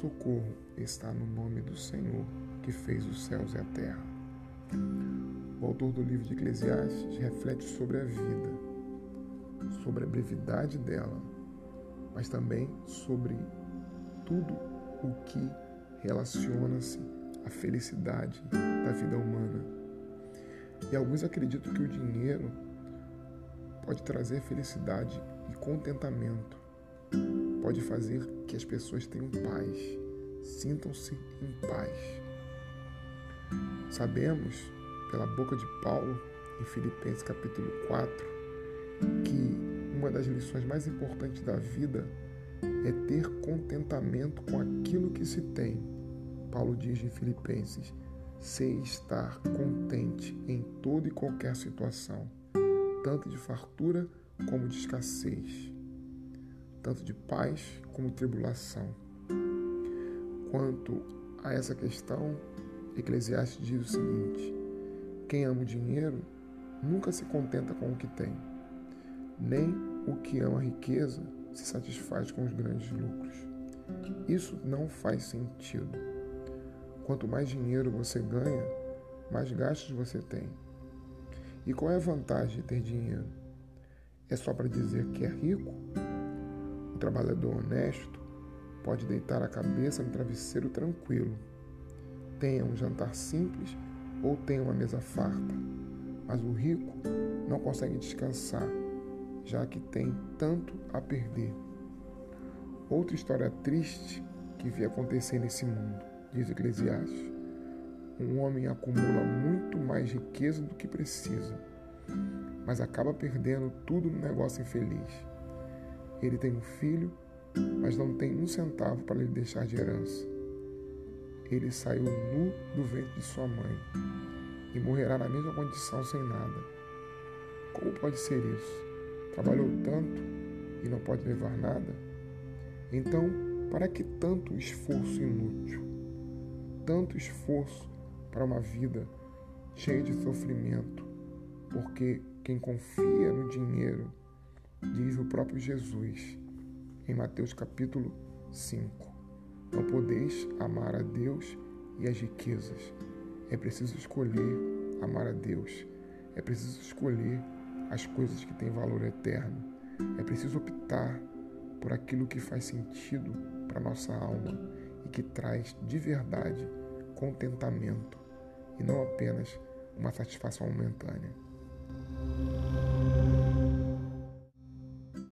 socorro está no nome do Senhor, que fez os céus e a terra. O autor do livro de Eclesiastes reflete sobre a vida, sobre a brevidade dela, mas também sobre tudo o que relaciona-se à felicidade da vida humana. E alguns acreditam que o dinheiro pode trazer felicidade e contentamento, pode fazer que as pessoas tenham paz, sintam-se em paz. Sabemos, pela boca de Paulo, em Filipenses capítulo 4, que uma das lições mais importantes da vida é ter contentamento com aquilo que se tem. Paulo diz em Filipenses: sei estar contente em toda e qualquer situação, tanto de fartura como de escassez, tanto de paz como tribulação. Quanto a essa questão, Eclesiastes diz o seguinte: quem ama o dinheiro nunca se contenta com o que tem, nem o que ama a riqueza se satisfaz com os grandes lucros. Isso não faz sentido. Quanto mais dinheiro você ganha, mais gastos você tem. E qual é a vantagem de ter dinheiro? É só para dizer que é rico? O trabalhador honesto pode deitar a cabeça no travesseiro tranquilo. Tenha um jantar simples ou tenha uma mesa farta. Mas o rico não consegue descansar já que tem tanto a perder. Outra história triste que vi acontecer nesse mundo, diz Eclesiastes. Um homem acumula muito mais riqueza do que precisa, mas acaba perdendo tudo no negócio infeliz. Ele tem um filho, mas não tem um centavo para lhe deixar de herança. Ele saiu nu do ventre de sua mãe e morrerá na mesma condição sem nada. Como pode ser isso? Trabalhou tanto e não pode levar nada? Então, para que tanto esforço inútil? Tanto esforço para uma vida cheia de sofrimento? Porque quem confia no dinheiro, diz o próprio Jesus em Mateus capítulo 5, não podeis amar a Deus e as riquezas. É preciso escolher amar a Deus. É preciso escolher as coisas que têm valor eterno. É preciso optar por aquilo que faz sentido para nossa alma e que traz de verdade contentamento e não apenas uma satisfação momentânea.